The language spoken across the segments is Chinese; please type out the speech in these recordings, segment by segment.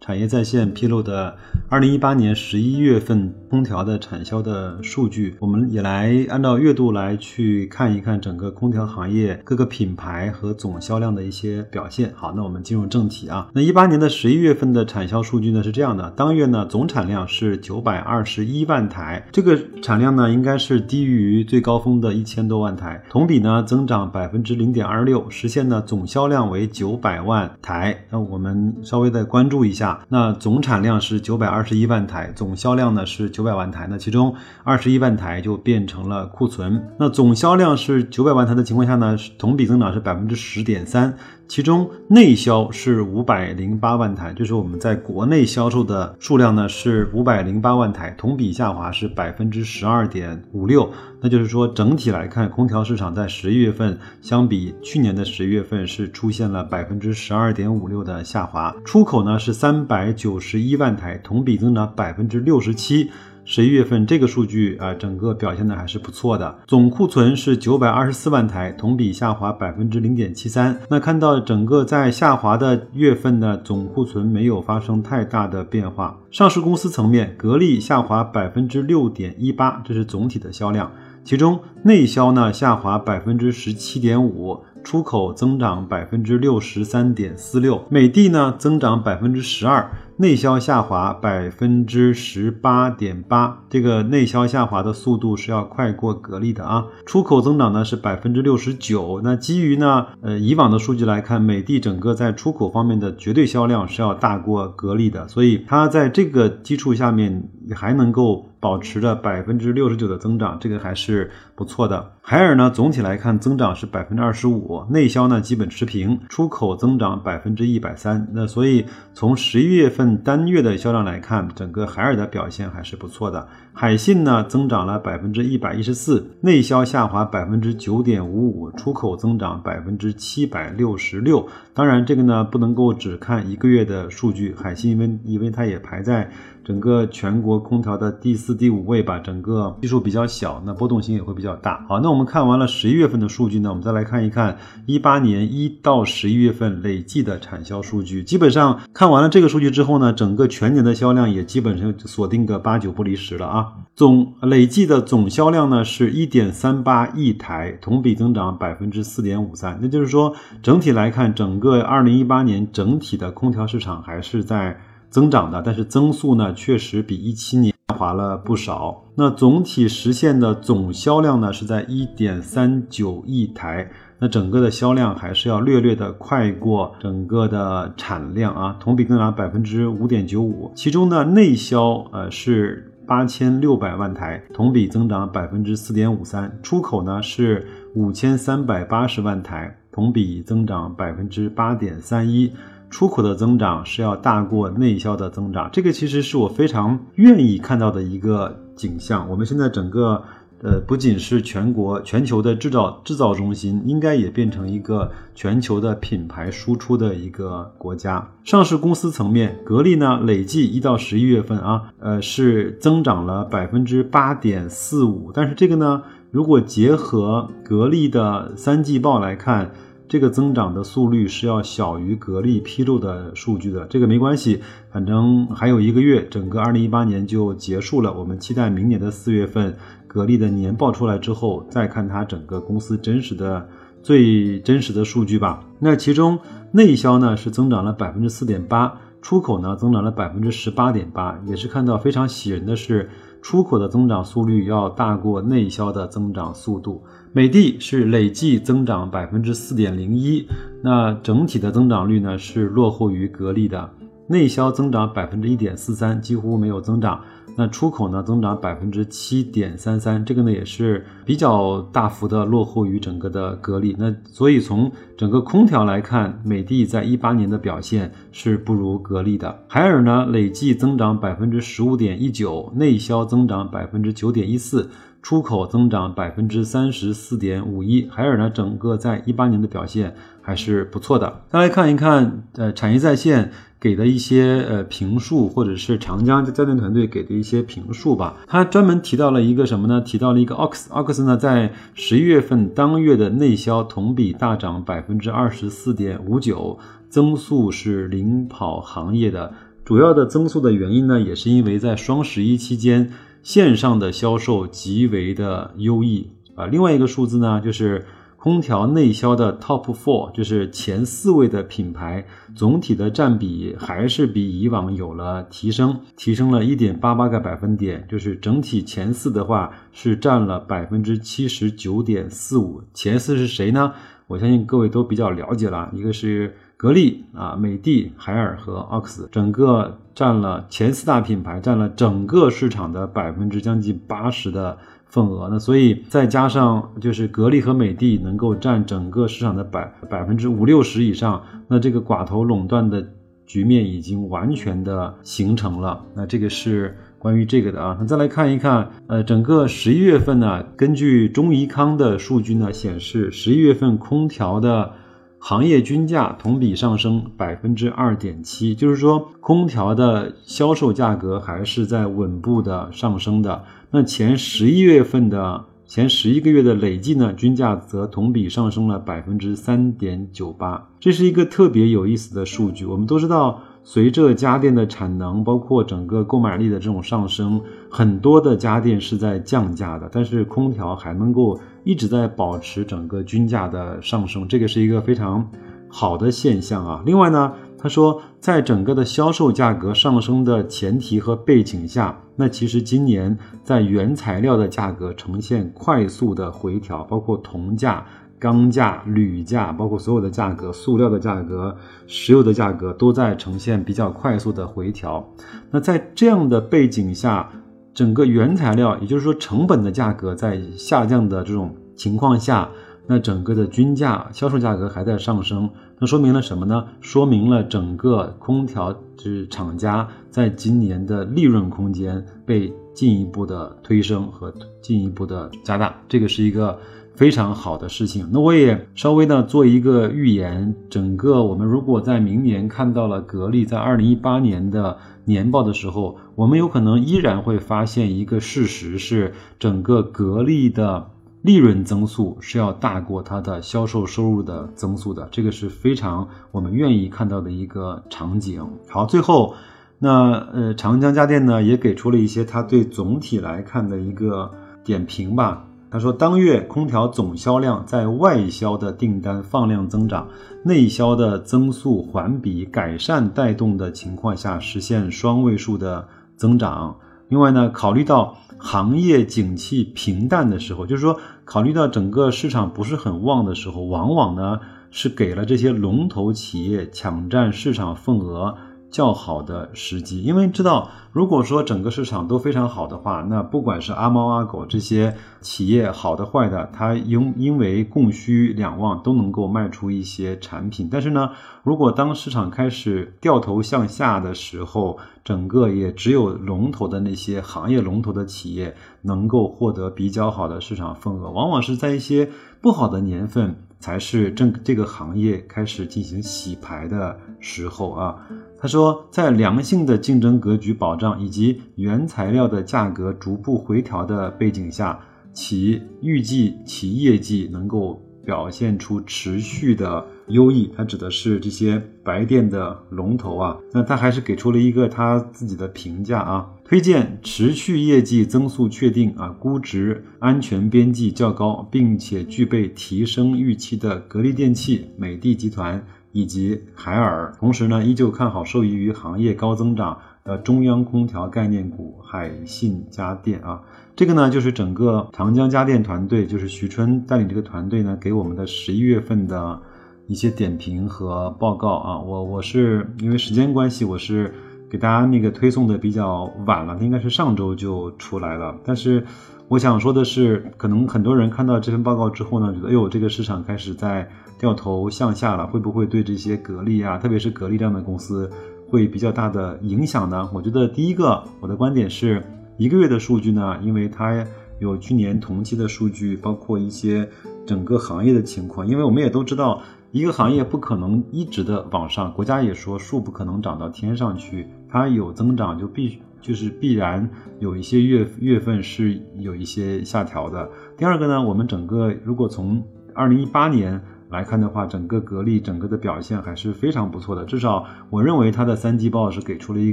产业在线披露的二零一八年十一月份空调的产销的数据，我们也来按照月度来去看一看整个空调行业各个品牌和总销量的一些表现。好，那我们进入正题啊。那一八年的十一月份的产销数据呢是这样的，当月呢总产量是九百二十一万台，这个产量呢应该是低于最高峰的一千多万台，同比呢增长百分之零点二六，实现呢总销量为九百万台。那我们稍微再关注一下。那总产量是九百二十一万台，总销量呢是九百万台，那其中二十一万台就变成了库存。那总销量是九百万台的情况下呢，同比增长是百分之十点三。其中内销是五百零八万台，就是我们在国内销售的数量呢是五百零八万台，同比下滑是百分之十二点五六。那就是说整体来看，空调市场在十一月份相比去年的十一月份是出现了百分之十二点五六的下滑。出口呢是三百九十一万台，同比增长百分之六十七。十一月份这个数据啊，整个表现的还是不错的。总库存是九百二十四万台，同比下滑百分之零点七三。那看到整个在下滑的月份呢，总库存没有发生太大的变化。上市公司层面，格力下滑百分之六点一八，这是总体的销量。其中内销呢下滑百分之十七点五。出口增长百分之六十三点四六，美的呢增长百分之十二，内销下滑百分之十八点八。这个内销下滑的速度是要快过格力的啊。出口增长呢是百分之六十九。那基于呢呃以往的数据来看，美的整个在出口方面的绝对销量是要大过格力的，所以它在这个基础下面还能够。保持着百分之六十九的增长，这个还是不错的。海尔呢，总体来看增长是百分之二十五，内销呢基本持平，出口增长百分之一百三。那所以从十一月份单月的销量来看，整个海尔的表现还是不错的。海信呢增长了百分之一百一十四，内销下滑百分之九点五五，出口增长百分之七百六十六。当然，这个呢不能够只看一个月的数据，海信因为因为它也排在。整个全国空调的第四、第五位吧，整个基数比较小，那波动性也会比较大。好，那我们看完了十一月份的数据呢，我们再来看一看一八年一到十一月份累计的产销数据。基本上看完了这个数据之后呢，整个全年的销量也基本上锁定个八九不离十了啊。总累计的总销量呢是一点三八亿台，同比增长百分之四点五三。那就是说，整体来看，整个二零一八年整体的空调市场还是在。增长的，但是增速呢，确实比一七年下滑了不少。那总体实现的总销量呢，是在一点三九亿台。那整个的销量还是要略略的快过整个的产量啊，同比增长百分之五点九五。其中呢，内销呃是八千六百万台，同比增长百分之四点五三。出口呢是五千三百八十万台，同比增长百分之八点三一。出口的增长是要大过内销的增长，这个其实是我非常愿意看到的一个景象。我们现在整个，呃，不仅是全国、全球的制造制造中心，应该也变成一个全球的品牌输出的一个国家。上市公司层面，格力呢，累计一到十一月份啊，呃，是增长了百分之八点四五。但是这个呢，如果结合格力的三季报来看。这个增长的速率是要小于格力披露的数据的，这个没关系，反正还有一个月，整个二零一八年就结束了。我们期待明年的四月份，格力的年报出来之后，再看它整个公司真实的、最真实的数据吧。那其中内销呢是增长了百分之四点八，出口呢增长了百分之十八点八，也是看到非常喜人的是。出口的增长速率要大过内销的增长速度，美的是累计增长百分之四点零一，那整体的增长率呢是落后于格力的，内销增长百分之一点四三，几乎没有增长。那出口呢增长百分之七点三三，这个呢也是比较大幅的落后于整个的格力。那所以从整个空调来看，美的在一八年的表现是不如格力的。海尔呢，累计增长百分之十五点一九，内销增长百分之九点一四。出口增长百分之三十四点五一，海尔呢，整个在一八年的表现还是不错的。再来看一看，呃，产业在线给的一些呃评述，或者是长江家电团队给的一些评述吧。他专门提到了一个什么呢？提到了一个 OX，OX 呢，在十一月份当月的内销同比大涨百分之二十四点五九，增速是领跑行业的。主要的增速的原因呢，也是因为在双十一期间。线上的销售极为的优异啊，另外一个数字呢，就是空调内销的 top four，就是前四位的品牌，总体的占比还是比以往有了提升，提升了一点八八个百分点，就是整体前四的话是占了百分之七十九点四五。前四是谁呢？我相信各位都比较了解了，一个是。格力啊，美的、海尔和奥克斯，整个占了前四大品牌，占了整个市场的百分之将近八十的份额。那所以再加上就是格力和美的能够占整个市场的百百分之五六十以上，那这个寡头垄断的局面已经完全的形成了。那这个是关于这个的啊。那再来看一看，呃，整个十一月份呢，根据中怡康的数据呢显示，十一月份空调的。行业均价同比上升百分之二点七，就是说空调的销售价格还是在稳步的上升的。那前十一月份的前十一个月的累计呢，均价则同比上升了百分之三点九八，这是一个特别有意思的数据。我们都知道。随着家电的产能，包括整个购买力的这种上升，很多的家电是在降价的，但是空调还能够一直在保持整个均价的上升，这个是一个非常好的现象啊。另外呢，他说，在整个的销售价格上升的前提和背景下，那其实今年在原材料的价格呈现快速的回调，包括铜价。钢价、铝价，包括所有的价格，塑料的价格、石油的价格，都在呈现比较快速的回调。那在这样的背景下，整个原材料，也就是说成本的价格在下降的这种情况下，那整个的均价、销售价格还在上升。那说明了什么呢？说明了整个空调就是厂家在今年的利润空间被进一步的推升和进一步的加大。这个是一个。非常好的事情，那我也稍微呢做一个预言，整个我们如果在明年看到了格力在二零一八年的年报的时候，我们有可能依然会发现一个事实是，整个格力的利润增速是要大过它的销售收入的增速的，这个是非常我们愿意看到的一个场景。好，最后，那呃长江家电呢也给出了一些它对总体来看的一个点评吧。他说，当月空调总销量在外销的订单放量增长、内销的增速环比改善带动的情况下，实现双位数的增长。另外呢，考虑到行业景气平淡的时候，就是说，考虑到整个市场不是很旺的时候，往往呢是给了这些龙头企业抢占市场份额。较好的时机，因为知道，如果说整个市场都非常好的话，那不管是阿猫阿狗这些企业好的坏的，它因因为供需两旺都能够卖出一些产品。但是呢，如果当市场开始掉头向下的时候，整个也只有龙头的那些行业龙头的企业能够获得比较好的市场份额，往往是在一些不好的年份。才是正这个行业开始进行洗牌的时候啊。他说，在良性的竞争格局保障以及原材料的价格逐步回调的背景下，其预计其业绩能够表现出持续的优异。它指的是这些白电的龙头啊。那他还是给出了一个他自己的评价啊。推荐持续业绩增速确定啊，估值安全边际较高，并且具备提升预期的格力电器、美的集团以及海尔。同时呢，依旧看好受益于行业高增长呃中央空调概念股海信家电啊。这个呢，就是整个长江家电团队，就是徐春带领这个团队呢，给我们的十一月份的一些点评和报告啊。我我是因为时间关系，我是。给大家那个推送的比较晚了，应该是上周就出来了。但是我想说的是，可能很多人看到这份报告之后呢，觉得哎呦，这个市场开始在掉头向下了，会不会对这些格力啊，特别是格力这样的公司会比较大的影响呢？我觉得第一个，我的观点是一个月的数据呢，因为它有去年同期的数据，包括一些整个行业的情况，因为我们也都知道。一个行业不可能一直的往上，国家也说树不可能长到天上去，它有增长就必就是必然有一些月月份是有一些下调的。第二个呢，我们整个如果从二零一八年来看的话，整个格力整个的表现还是非常不错的，至少我认为它的三季报是给出了一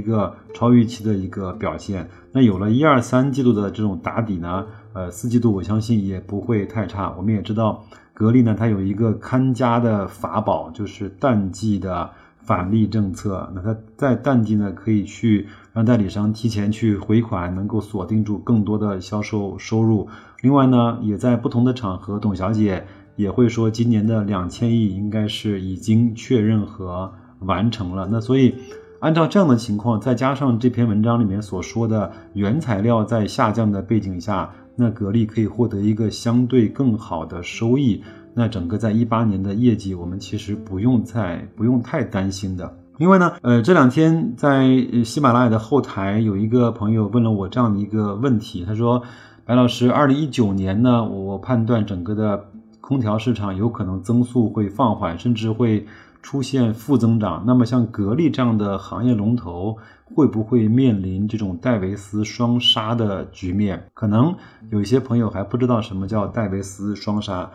个超预期的一个表现。那有了一二三季度的这种打底呢，呃，四季度我相信也不会太差。我们也知道。格力呢，它有一个看家的法宝，就是淡季的返利政策。那它在淡季呢，可以去让代理商提前去回款，能够锁定住更多的销售收入。另外呢，也在不同的场合，董小姐也会说，今年的两千亿应该是已经确认和完成了。那所以，按照这样的情况，再加上这篇文章里面所说的原材料在下降的背景下。那格力可以获得一个相对更好的收益，那整个在一八年的业绩，我们其实不用再不用太担心的。另外呢，呃，这两天在喜马拉雅的后台有一个朋友问了我这样的一个问题，他说：“白老师，二零一九年呢，我判断整个的空调市场有可能增速会放缓，甚至会。”出现负增长，那么像格力这样的行业龙头会不会面临这种戴维斯双杀的局面？可能有一些朋友还不知道什么叫戴维斯双杀。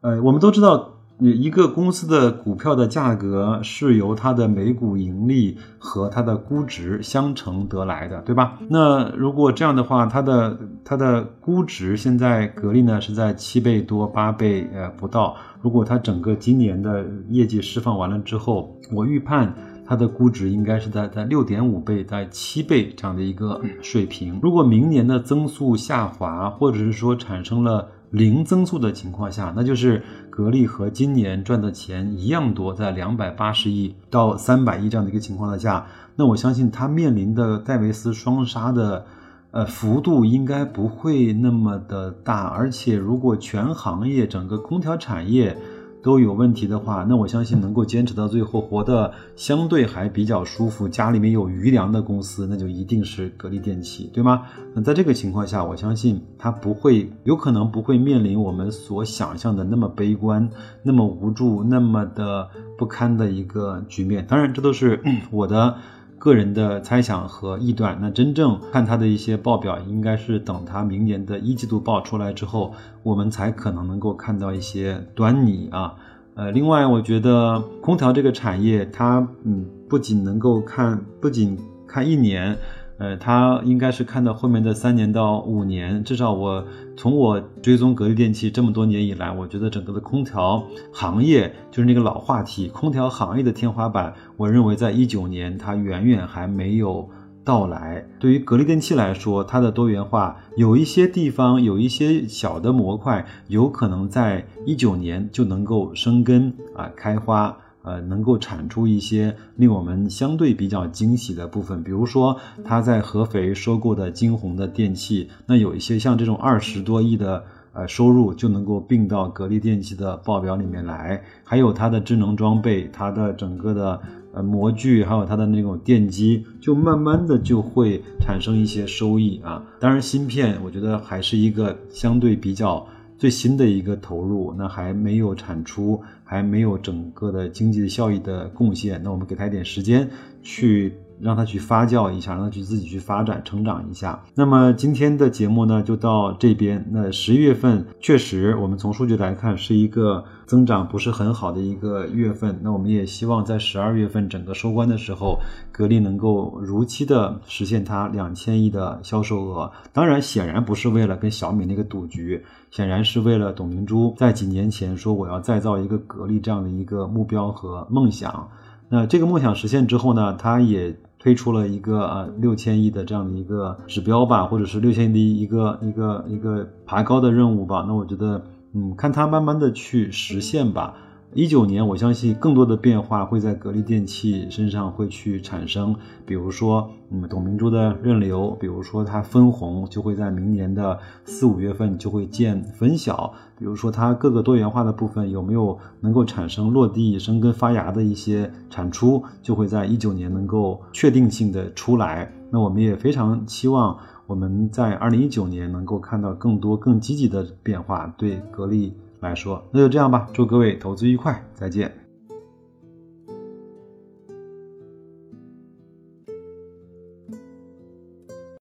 呃，我们都知道。一个公司的股票的价格是由它的每股盈利和它的估值相乘得来的，对吧？那如果这样的话，它的它的估值现在格力呢是在七倍多八倍呃不到。如果它整个今年的业绩释放完了之后，我预判它的估值应该是在在六点五倍在七倍这样的一个水平。如果明年的增速下滑，或者是说产生了。零增速的情况下，那就是格力和今年赚的钱一样多，在两百八十亿到三百亿这样的一个情况下，那我相信它面临的戴维斯双杀的，呃幅度应该不会那么的大，而且如果全行业整个空调产业。都有问题的话，那我相信能够坚持到最后，活得相对还比较舒服，家里面有余粮的公司，那就一定是格力电器，对吗？那在这个情况下，我相信它不会，有可能不会面临我们所想象的那么悲观、那么无助、那么的不堪的一个局面。当然，这都是我的。个人的猜想和臆断，那真正看它的一些报表，应该是等它明年的一季度报出来之后，我们才可能能够看到一些端倪啊。呃，另外，我觉得空调这个产业，它嗯，不仅能够看，不仅看一年。呃，他应该是看到后面的三年到五年，至少我从我追踪格力电器这么多年以来，我觉得整个的空调行业就是那个老话题，空调行业的天花板，我认为在一九年它远远还没有到来。对于格力电器来说，它的多元化有一些地方有一些小的模块，有可能在一九年就能够生根啊开花。呃，能够产出一些令我们相对比较惊喜的部分，比如说他在合肥收购的金鸿的电器，那有一些像这种二十多亿的呃收入就能够并到格力电器的报表里面来，还有它的智能装备，它的整个的呃模具，还有它的那种电机，就慢慢的就会产生一些收益啊。当然，芯片我觉得还是一个相对比较。最新的一个投入，那还没有产出，还没有整个的经济的效益的贡献，那我们给他一点时间去。让它去发酵一下，让它去自己去发展成长一下。那么今天的节目呢，就到这边。那十一月份确实，我们从数据来看是一个增长不是很好的一个月份。那我们也希望在十二月份整个收官的时候，格力能够如期的实现它两千亿的销售额。当然，显然不是为了跟小米那个赌局，显然是为了董明珠在几年前说我要再造一个格力这样的一个目标和梦想。那这个梦想实现之后呢，他也推出了一个啊六千亿的这样的一个指标吧，或者是六千亿的一个一个一个爬高的任务吧。那我觉得，嗯，看他慢慢的去实现吧。一九年，我相信更多的变化会在格力电器身上会去产生，比如说，嗯，董明珠的认流，比如说它分红就会在明年的四五月份就会见分晓，比如说它各个多元化的部分有没有能够产生落地生根发芽的一些产出，就会在一九年能够确定性的出来。那我们也非常期望我们在二零一九年能够看到更多更积极的变化，对格力。来说，那就这样吧。祝各位投资愉快，再见。